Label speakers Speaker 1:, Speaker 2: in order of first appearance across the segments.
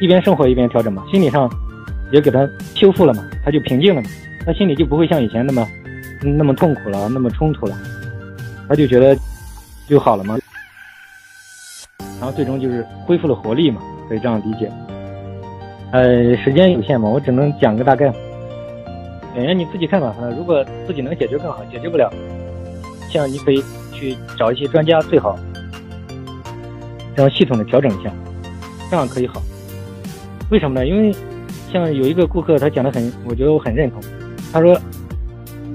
Speaker 1: 一边生活一边调整嘛，心理上也给他修复了嘛，他就平静了嘛，他心里就不会像以前那么那么痛苦了，那么冲突了，他就觉得就好了嘛，然后最终就是恢复了活力嘛，可以这样理解。呃，时间有限嘛，我只能讲个大概。演员你自己看吧，如果自己能解决更好，解决不了，像你可以去找一些专家，最好这样系统的调整一下，这样可以好。为什么呢？因为像有一个顾客，他讲的很，我觉得我很认同。他说，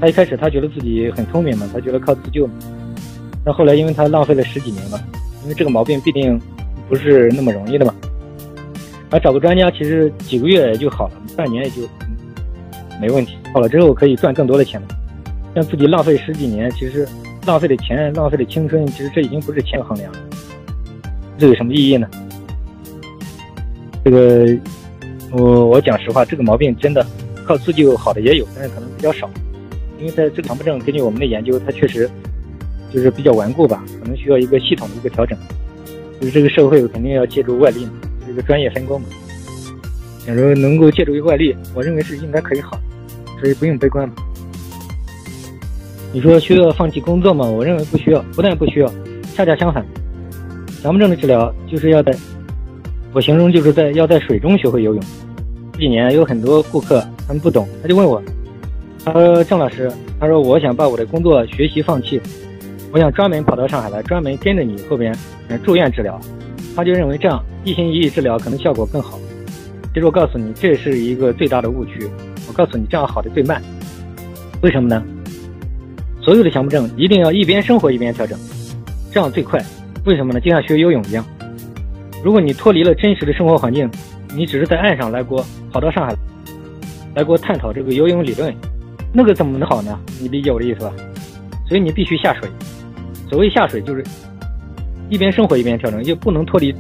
Speaker 1: 他一开始他觉得自己很聪明嘛，他觉得靠自救嘛。那后来因为他浪费了十几年嘛，因为这个毛病必定不是那么容易的嘛。而找个专家，其实几个月也就好了，半年也就没问题。好了之后可以赚更多的钱嘛。像自己浪费十几年，其实浪费的钱、浪费的青春，其实这已经不是钱衡量。这有什么意义呢？这个，我我讲实话，这个毛病真的靠自救好的也有，但是可能比较少。因为在这个强迫症，根据我们的研究，它确实就是比较顽固吧，可能需要一个系统的一个调整。就是这个社会肯定要借助外力嘛，这个专业分工嘛。假如能够借助于外力，我认为是应该可以好，所以不用悲观嘛。你说需要放弃工作吗？我认为不需要，不但不需要，恰恰相反，强迫症的治疗就是要在。我形容就是在要在水中学会游泳。这几年有很多顾客，他们不懂，他就问我，他说：“郑老师，他说我想把我的工作学习放弃，我想专门跑到上海来，专门跟着你后边住院治疗。”他就认为这样一心一意治疗可能效果更好。其实我告诉你，这是一个最大的误区。我告诉你，这样好的最慢。为什么呢？所有的强迫症一定要一边生活一边调整，这样最快。为什么呢？就像学游泳一样。如果你脱离了真实的生活环境，你只是在岸上来给我跑到上海来给我探讨这个游泳理论，那个怎么能好呢？你理解我的意思吧？所以你必须下水。所谓下水，就是一边生活一边调整，又不能脱离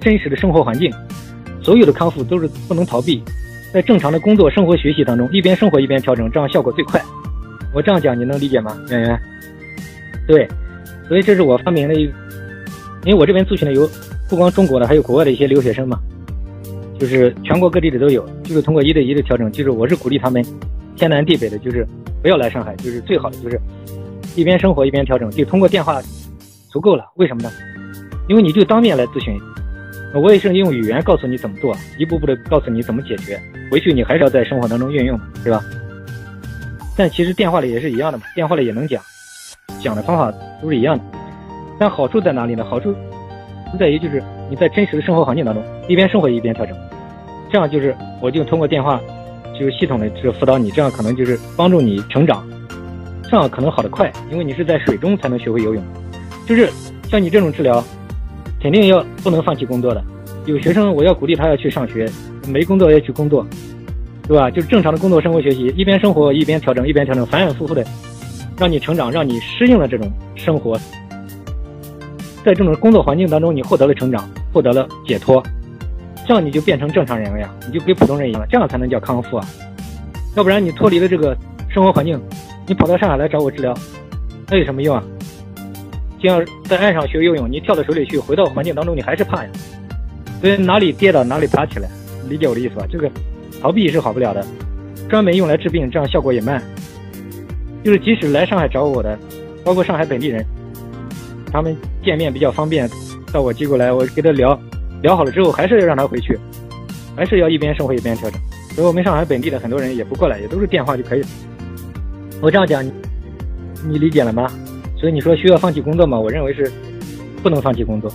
Speaker 1: 真实的生活环境。所有的康复都是不能逃避，在正常的工作、生活、学习当中，一边生活一边调整，这样效果最快。我这样讲你能理解吗，圆圆？对，所以这是我发明的一，因为我这边咨询的有。不光中国的，还有国外的一些留学生嘛，就是全国各地的都有，就是通过一对一的调整，就是我是鼓励他们天南地北的，就是不要来上海，就是最好的就是一边生活一边调整，就通过电话足够了。为什么呢？因为你就当面来咨询，我也是用语言告诉你怎么做，一步步的告诉你怎么解决，回去你还是要在生活当中运用嘛，对吧？但其实电话里也是一样的嘛，电话里也能讲，讲的方法都是一样的，但好处在哪里呢？好处。在于就是你在真实的生活环境当中，一边生活一边调整，这样就是我就通过电话，就是系统的这辅导你，这样可能就是帮助你成长，这样可能好得快，因为你是在水中才能学会游泳。就是像你这种治疗，肯定要不能放弃工作的。有学生我要鼓励他要去上学，没工作要去工作，对吧？就是正常的工作、生活、学习，一边生活一边调整，一边调整，反反复复的让你成长，让你适应了这种生活。在这种工作环境当中，你获得了成长，获得了解脱，这样你就变成正常人了呀，你就跟普通人一样了，这样才能叫康复啊！要不然你脱离了这个生活环境，你跑到上海来找我治疗，那有什么用啊？就像在岸上学游泳，你跳到水里去，回到环境当中，你还是怕呀。所以哪里跌倒哪里爬起来，理解我的意思吧？这个逃避是好不了的，专门用来治病，这样效果也慢。就是即使来上海找我的，包括上海本地人。他们见面比较方便，到我机构来，我跟他聊，聊好了之后，还是要让他回去，还是要一边生活一边调整。所以我们上海本地的很多人也不过来，也都是电话就可以。我这样讲，你理解了吗？所以你说需要放弃工作吗？我认为是不能放弃工作。